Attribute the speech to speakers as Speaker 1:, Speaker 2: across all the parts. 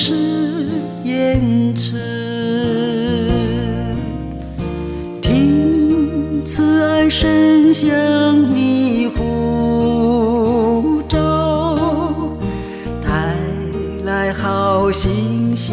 Speaker 1: 是言辞。听慈爱声响你呼召，带来好信息。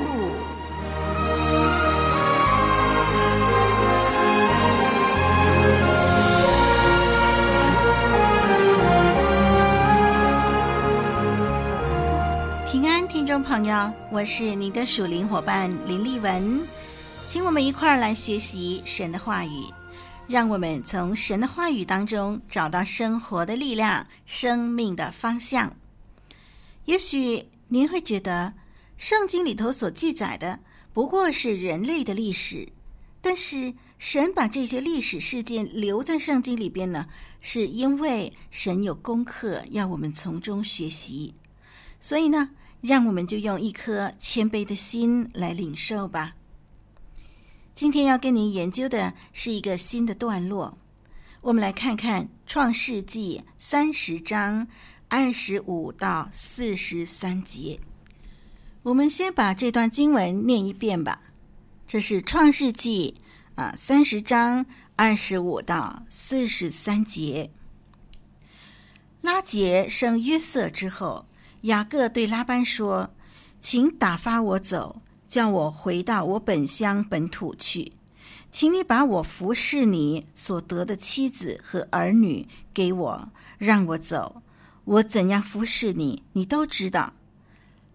Speaker 2: 听众朋友，我是你的属灵伙伴林丽文，请我们一块儿来学习神的话语，让我们从神的话语当中找到生活的力量、生命的方向。也许您会觉得圣经里头所记载的不过是人类的历史，但是神把这些历史事件留在圣经里边呢，是因为神有功课要我们从中学习，所以呢。让我们就用一颗谦卑的心来领受吧。今天要跟您研究的是一个新的段落，我们来看看《创世纪》三十章二十五到四十三节。我们先把这段经文念一遍吧。这是《创世纪》啊，三十章二十五到四十三节。拉结生约瑟之后。雅各对拉班说：“请打发我走，叫我回到我本乡本土去。请你把我服侍你所得的妻子和儿女给我，让我走。我怎样服侍你，你都知道。”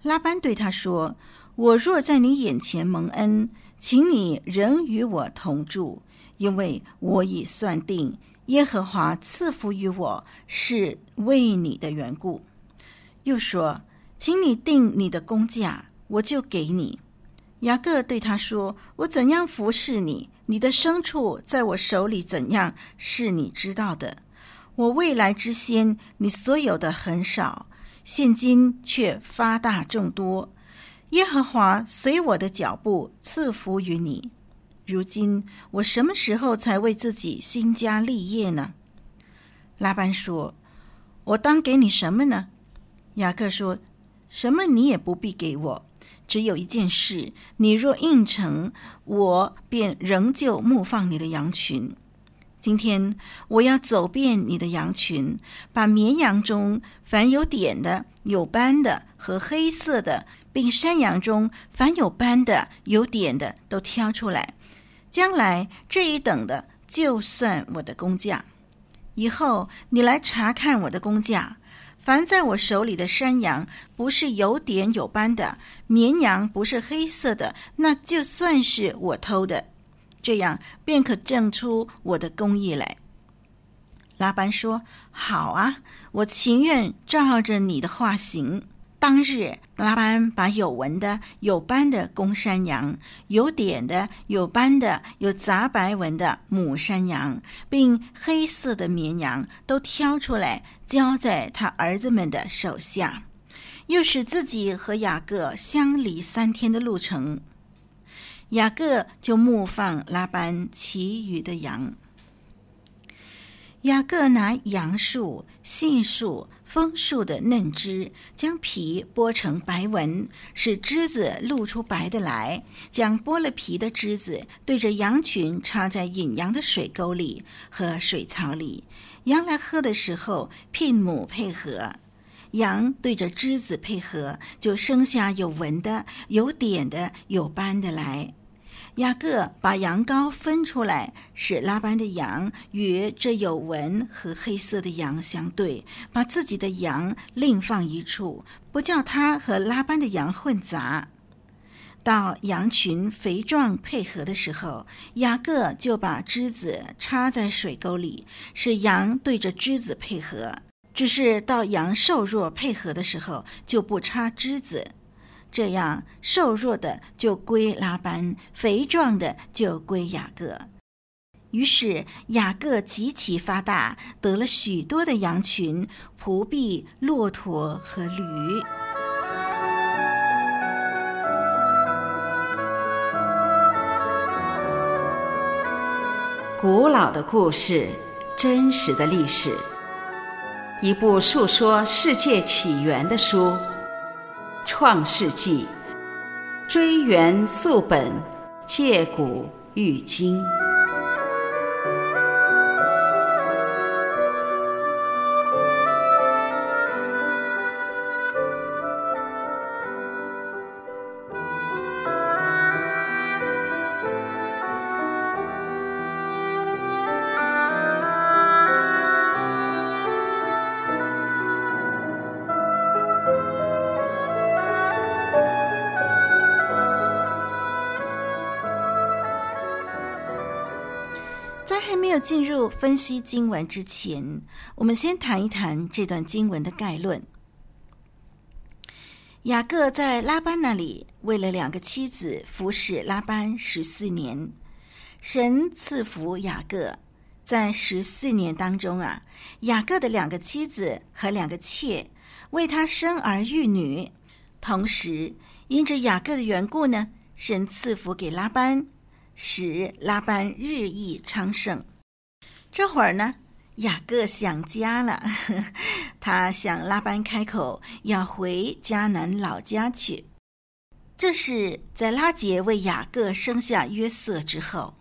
Speaker 2: 拉班对他说：“我若在你眼前蒙恩，请你仍与我同住，因为我已算定耶和华赐福于我是为你的缘故。”又说：“请你定你的工价，我就给你。”雅各对他说：“我怎样服侍你，你的牲畜在我手里怎样，是你知道的。我未来之先，你所有的很少，现今却发大众多。耶和华随我的脚步赐福于你。如今我什么时候才为自己兴家立业呢？”拉班说：“我当给你什么呢？”雅各说：“什么你也不必给我，只有一件事，你若应承，我便仍旧牧放你的羊群。今天我要走遍你的羊群，把绵羊中凡有点的、有斑的和黑色的，并山羊中凡有斑的、有点的都挑出来。将来这一等的，就算我的工价。以后你来查看我的工价。”凡在我手里的山羊不是有点有斑的，绵羊不是黑色的，那就算是我偷的，这样便可证出我的工艺来。拉班说：“好啊，我情愿照着你的话行。”当日，拉班把有纹的、有斑的公山羊、有点的、有斑的、有杂白纹的母山羊，并黑色的绵羊都挑出来，交在他儿子们的手下，又使自己和雅各相离三天的路程。雅各就牧放拉班其余的羊。雅各拿杨树、杏树、枫树的嫩枝，将皮剥成白纹，使枝子露出白的来。将剥了皮的枝子对着羊群插在引羊的水沟里和水槽里，羊来喝的时候，牝母配合。羊对着枝子配合，就生下有纹的、有点的、有斑的来。雅各把羊羔分出来，使拉班的羊与这有纹和黑色的羊相对，把自己的羊另放一处，不叫他和拉班的羊混杂。到羊群肥壮配合的时候，雅各就把枝子插在水沟里，使羊对着枝子配合；只是到羊瘦弱配合的时候，就不插枝子。这样，瘦弱的就归拉班，肥壮的就归雅各。于是雅各极其发达，得了许多的羊群、仆婢、骆驼和驴。
Speaker 3: 古老的故事，真实的历史，一部述说世界起源的书。创世纪，追源溯本，借古喻今。
Speaker 2: 进入分析经文之前，我们先谈一谈这段经文的概论。雅各在拉班那里为了两个妻子服侍拉班十四年，神赐福雅各，在十四年当中啊，雅各的两个妻子和两个妾为他生儿育女，同时因着雅各的缘故呢，神赐福给拉班，使拉班日益昌盛。这会儿呢，雅各想家了，他向拉班开口要回迦南老家去。这是在拉杰为雅各生下约瑟之后，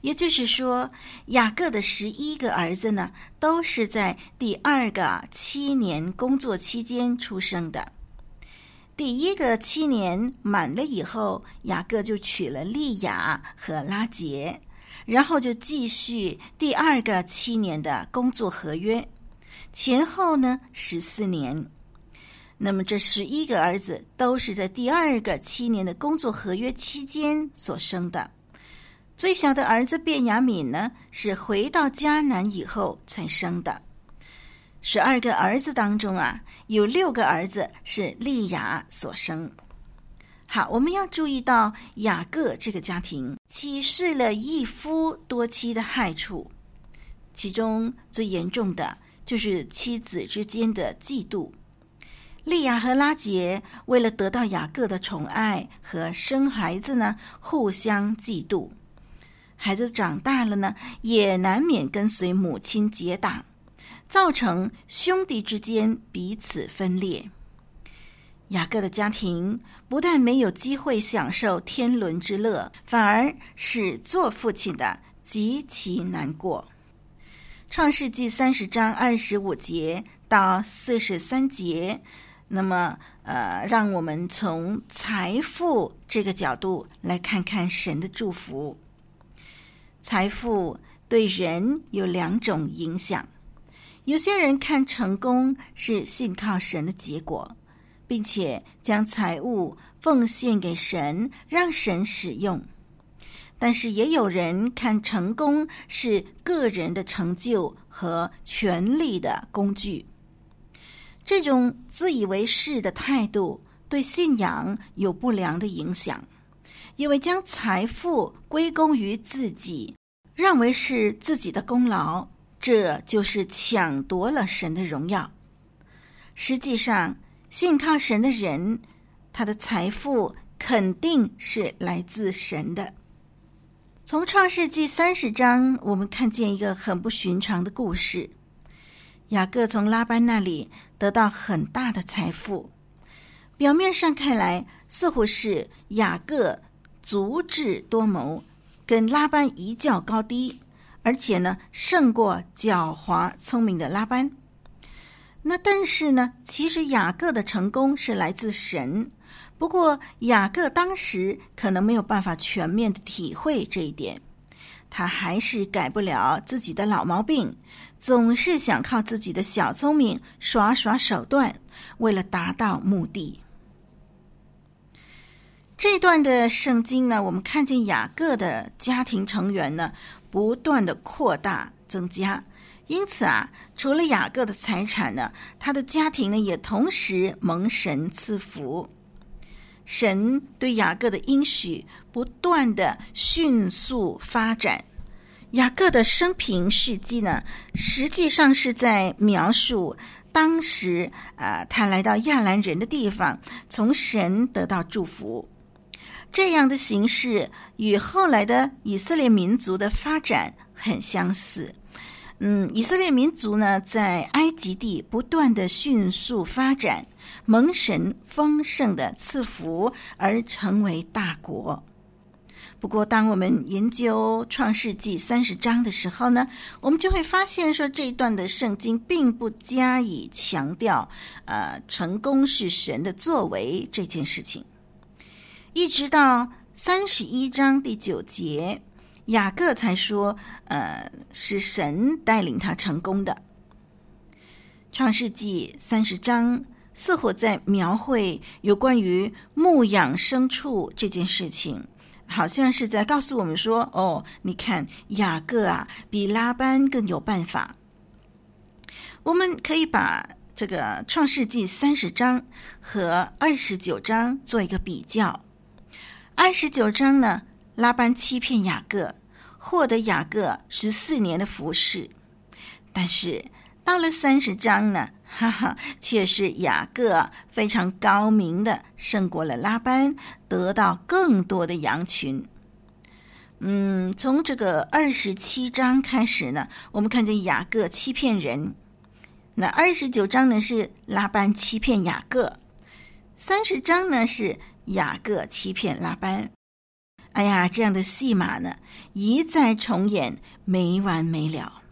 Speaker 2: 也就是说，雅各的十一个儿子呢，都是在第二个七年工作期间出生的。第一个七年满了以后，雅各就娶了利亚和拉杰。然后就继续第二个七年的工作合约，前后呢十四年。那么这十一个儿子都是在第二个七年的工作合约期间所生的。最小的儿子卞雅敏呢，是回到迦南以后才生的。十二个儿子当中啊，有六个儿子是利雅所生。好，我们要注意到雅各这个家庭启示了一夫多妻的害处，其中最严重的就是妻子之间的嫉妒。利亚和拉杰为了得到雅各的宠爱和生孩子呢，互相嫉妒。孩子长大了呢，也难免跟随母亲结党，造成兄弟之间彼此分裂。雅各的家庭不但没有机会享受天伦之乐，反而使做父亲的极其难过。创世纪三十章二十五节到四十三节，那么呃，让我们从财富这个角度来看看神的祝福。财富对人有两种影响，有些人看成功是信靠神的结果。并且将财物奉献给神，让神使用。但是也有人看成功是个人的成就和权力的工具。这种自以为是的态度对信仰有不良的影响，因为将财富归功于自己，认为是自己的功劳，这就是抢夺了神的荣耀。实际上，信靠神的人，他的财富肯定是来自神的。从创世纪三十章，我们看见一个很不寻常的故事。雅各从拉班那里得到很大的财富，表面上看来似乎是雅各足智多谋，跟拉班一较高低，而且呢胜过狡猾聪明的拉班。那但是呢，其实雅各的成功是来自神。不过，雅各当时可能没有办法全面的体会这一点，他还是改不了自己的老毛病，总是想靠自己的小聪明耍耍手段，为了达到目的。这段的圣经呢，我们看见雅各的家庭成员呢，不断的扩大增加，因此啊，除了雅各的财产呢，他的家庭呢，也同时蒙神赐福。神对雅各的应许不断的迅速发展，雅各的生平事迹呢，实际上是在描述当时啊、呃，他来到亚兰人的地方，从神得到祝福。这样的形式与后来的以色列民族的发展很相似。嗯，以色列民族呢，在埃及地不断的迅速发展，蒙神丰盛的赐福而成为大国。不过，当我们研究创世纪三十章的时候呢，我们就会发现说，这一段的圣经并不加以强调，呃，成功是神的作为这件事情。一直到三十一章第九节。雅各才说：“呃，是神带领他成功的。”创世纪三十章似乎在描绘有关于牧养牲畜这件事情，好像是在告诉我们说：“哦，你看雅各啊，比拉班更有办法。”我们可以把这个创世纪三十章和二十九章做一个比较。二十九章呢？拉班欺骗雅各，获得雅各十四年的服侍，但是到了三十章呢，哈哈，却是雅各非常高明的胜过了拉班，得到更多的羊群。嗯，从这个二十七章开始呢，我们看见雅各欺骗人。那二十九章呢是拉班欺骗雅各，三十章呢是雅各欺骗拉班。哎呀，这样的戏码呢，一再重演，没完没了。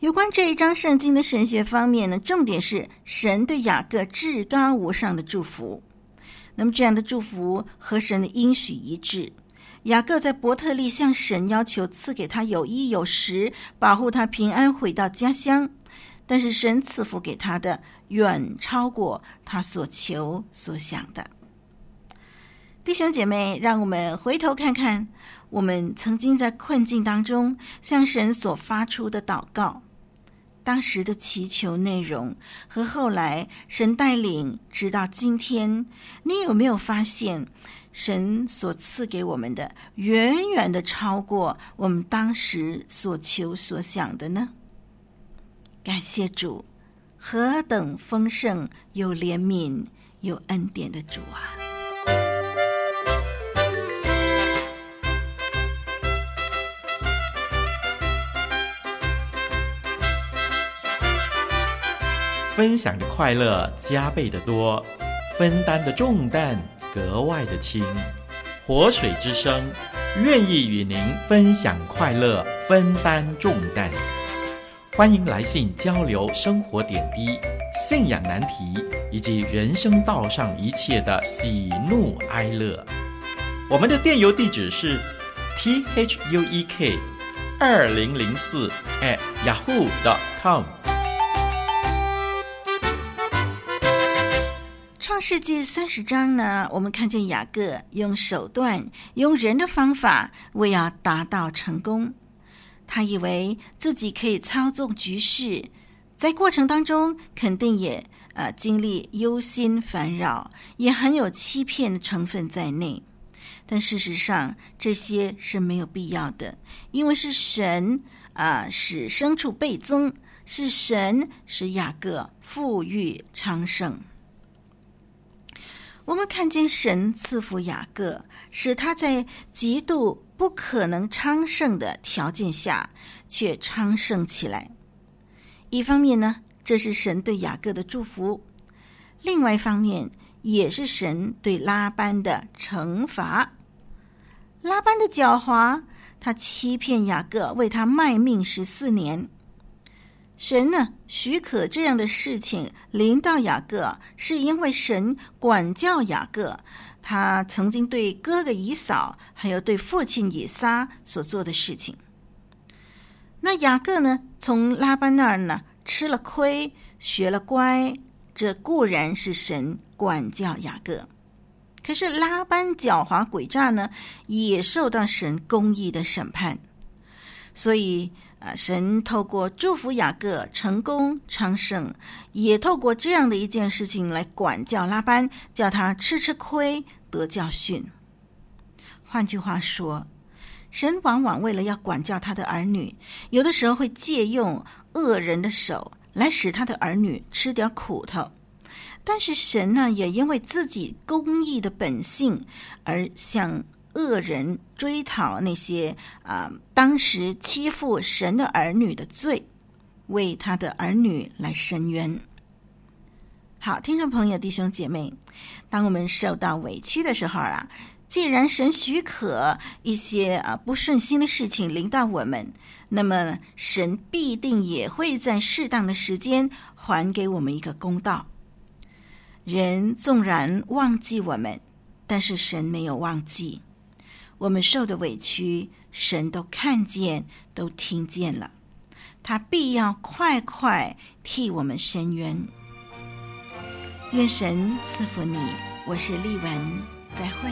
Speaker 2: 有关这一章圣经的神学方面呢，重点是神对雅各至高无上的祝福。那么这样的祝福和神的应许一致。雅各在伯特利向神要求赐给他有衣有食，保护他平安回到家乡。但是神赐福给他的远超过他所求所想的。弟兄姐妹，让我们回头看看我们曾经在困境当中向神所发出的祷告，当时的祈求内容和后来神带领直到今天，你有没有发现神所赐给我们的远远的超过我们当时所求所想的呢？感谢主，何等丰盛、有怜悯、有恩典的主啊！
Speaker 4: 分享的快乐加倍的多，分担的重担格外的轻。活水之声愿意与您分享快乐，分担重担。欢迎来信交流生活点滴、信仰难题以及人生道上一切的喜怒哀乐。我们的电邮地址是 t h u e k 二零零四 at yahoo dot com。
Speaker 2: 世纪三十章呢，我们看见雅各用手段、用人的方法，为要达到成功。他以为自己可以操纵局势，在过程当中肯定也呃经历忧心烦扰，也很有欺骗的成分在内。但事实上，这些是没有必要的，因为是神啊、使牲畜倍增，是神使雅各富裕昌盛。我们看见神赐福雅各，使他在极度不可能昌盛的条件下，却昌盛起来。一方面呢，这是神对雅各的祝福；另外一方面，也是神对拉班的惩罚。拉班的狡猾，他欺骗雅各，为他卖命十四年。神呢，许可这样的事情临到雅各，是因为神管教雅各，他曾经对哥哥以扫，还有对父亲以撒所做的事情。那雅各呢，从拉班那儿呢吃了亏，学了乖，这固然是神管教雅各。可是拉班狡猾诡诈呢，也受到神公义的审判，所以。啊！神透过祝福雅各成功昌盛，也透过这样的一件事情来管教拉班，叫他吃吃亏得教训。换句话说，神往往为了要管教他的儿女，有的时候会借用恶人的手来使他的儿女吃点苦头。但是神呢，也因为自己公义的本性而向。恶人追讨那些啊、当时欺负神的儿女的罪，为他的儿女来伸冤。好，听众朋友、弟兄姐妹，当我们受到委屈的时候啊，既然神许可一些啊不顺心的事情临到我们，那么神必定也会在适当的时间还给我们一个公道。人纵然忘记我们，但是神没有忘记。我们受的委屈，神都看见，都听见了，他必要快快替我们伸冤。愿神赐福你，我是丽文，再会。